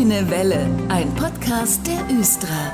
grüne Welle, ein Podcast der Östra.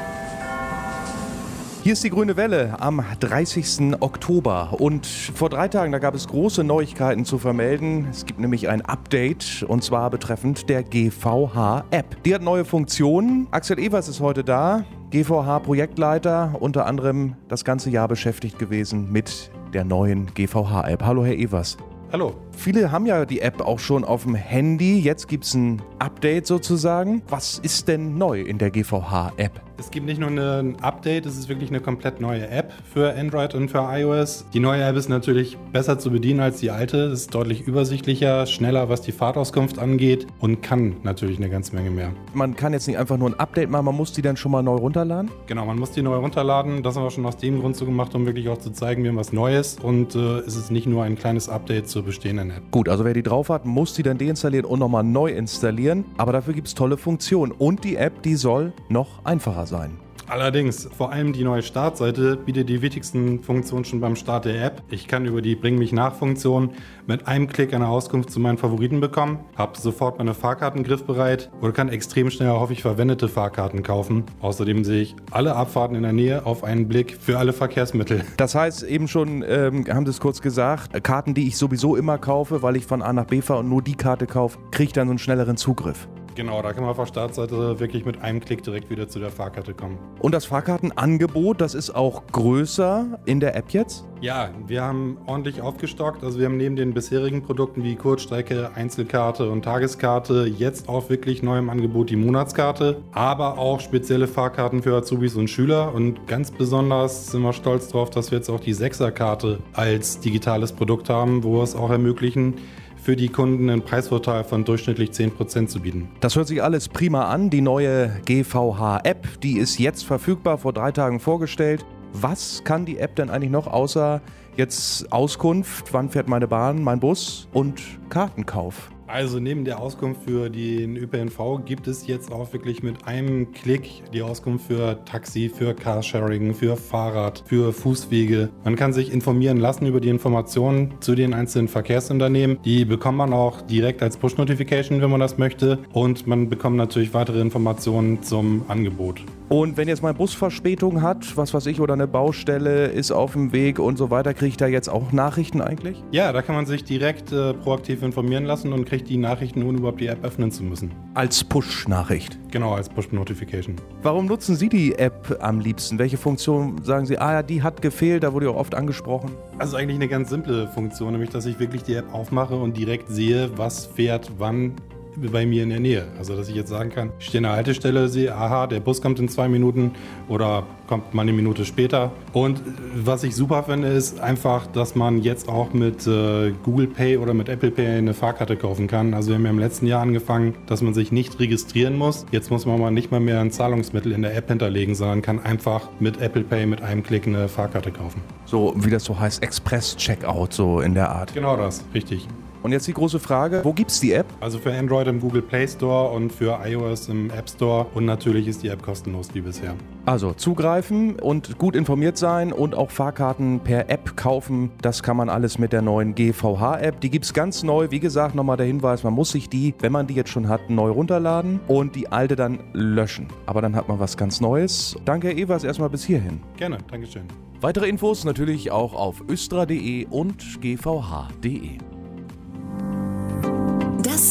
Hier ist die Grüne Welle am 30. Oktober und vor drei Tagen, da gab es große Neuigkeiten zu vermelden. Es gibt nämlich ein Update und zwar betreffend der GVH-App. Die hat neue Funktionen. Axel Evers ist heute da, GVH-Projektleiter, unter anderem das ganze Jahr beschäftigt gewesen mit der neuen GVH-App. Hallo, Herr Evers. Hallo. Viele haben ja die App auch schon auf dem Handy. Jetzt gibt es ein Update sozusagen. Was ist denn neu in der GVH-App? Es gibt nicht nur ein Update, es ist wirklich eine komplett neue App für Android und für iOS. Die neue App ist natürlich besser zu bedienen als die alte. Es ist deutlich übersichtlicher, schneller, was die Fahrtauskunft angeht und kann natürlich eine ganze Menge mehr. Man kann jetzt nicht einfach nur ein Update machen, man muss die dann schon mal neu runterladen? Genau, man muss die neu runterladen. Das haben wir schon aus dem Grund so gemacht, um wirklich auch zu zeigen, wir haben was Neues. Und äh, es ist nicht nur ein kleines Update zur bestehenden App. Gut, also wer die drauf hat, muss die dann deinstallieren und nochmal neu installieren. Aber dafür gibt es tolle Funktionen. Und die App, die soll noch einfacher sein. Allerdings, vor allem die neue Startseite bietet die wichtigsten Funktionen schon beim Start der App. Ich kann über die Bring mich nach Funktion mit einem Klick eine Auskunft zu meinen Favoriten bekommen, habe sofort meine Fahrkarten griffbereit oder kann extrem schnell häufig verwendete Fahrkarten kaufen. Außerdem sehe ich alle Abfahrten in der Nähe auf einen Blick für alle Verkehrsmittel. Das heißt eben schon, ähm, haben Sie es kurz gesagt, Karten, die ich sowieso immer kaufe, weil ich von A nach B fahre und nur die Karte kaufe, kriege ich dann so einen schnelleren Zugriff. Genau, da kann man auf der Startseite wirklich mit einem Klick direkt wieder zu der Fahrkarte kommen. Und das Fahrkartenangebot, das ist auch größer in der App jetzt? Ja, wir haben ordentlich aufgestockt. Also wir haben neben den bisherigen Produkten wie Kurzstrecke, Einzelkarte und Tageskarte jetzt auch wirklich neu im Angebot die Monatskarte, aber auch spezielle Fahrkarten für Azubis und Schüler. Und ganz besonders sind wir stolz darauf, dass wir jetzt auch die Sechserkarte als digitales Produkt haben, wo wir es auch ermöglichen, für die Kunden einen Preisvorteil von durchschnittlich 10% zu bieten. Das hört sich alles prima an. Die neue GVH-App, die ist jetzt verfügbar, vor drei Tagen vorgestellt. Was kann die App denn eigentlich noch außer jetzt Auskunft, wann fährt meine Bahn, mein Bus und Kartenkauf? Also neben der Auskunft für den ÖPNV gibt es jetzt auch wirklich mit einem Klick die Auskunft für Taxi, für Carsharing, für Fahrrad, für Fußwege. Man kann sich informieren lassen über die Informationen zu den einzelnen Verkehrsunternehmen. Die bekommt man auch direkt als Push-Notification, wenn man das möchte. Und man bekommt natürlich weitere Informationen zum Angebot. Und wenn jetzt mein Bus Verspätung hat, was weiß ich, oder eine Baustelle ist auf dem Weg und so weiter, kriege ich da jetzt auch Nachrichten eigentlich? Ja, da kann man sich direkt äh, proaktiv informieren lassen und kriegt die Nachrichten, ohne überhaupt die App öffnen zu müssen. Als Push-Nachricht? Genau, als Push-Notification. Warum nutzen Sie die App am liebsten? Welche Funktion sagen Sie, ah ja, die hat gefehlt, da wurde ja oft angesprochen? Also eigentlich eine ganz simple Funktion, nämlich dass ich wirklich die App aufmache und direkt sehe, was fährt wann bei mir in der Nähe. Also, dass ich jetzt sagen kann, ich stehe an der Haltestelle, sehe, aha, der Bus kommt in zwei Minuten oder kommt mal eine Minute später. Und was ich super finde, ist einfach, dass man jetzt auch mit äh, Google Pay oder mit Apple Pay eine Fahrkarte kaufen kann. Also, wir haben ja im letzten Jahr angefangen, dass man sich nicht registrieren muss. Jetzt muss man mal nicht mal mehr ein Zahlungsmittel in der App hinterlegen, sondern kann einfach mit Apple Pay mit einem Klick eine Fahrkarte kaufen. So, wie das so heißt, Express-Checkout, so in der Art. Genau das, richtig. Und jetzt die große Frage, wo gibt es die App? Also für Android im Google Play Store und für iOS im App Store. Und natürlich ist die App kostenlos wie bisher. Also zugreifen und gut informiert sein und auch Fahrkarten per App kaufen. Das kann man alles mit der neuen GVH-App. Die gibt es ganz neu. Wie gesagt, nochmal der Hinweis, man muss sich die, wenn man die jetzt schon hat, neu runterladen und die alte dann löschen. Aber dann hat man was ganz Neues. Danke, Herr Evers, erstmal bis hierhin. Gerne, Dankeschön. Weitere Infos natürlich auch auf östra.de und gvh.de.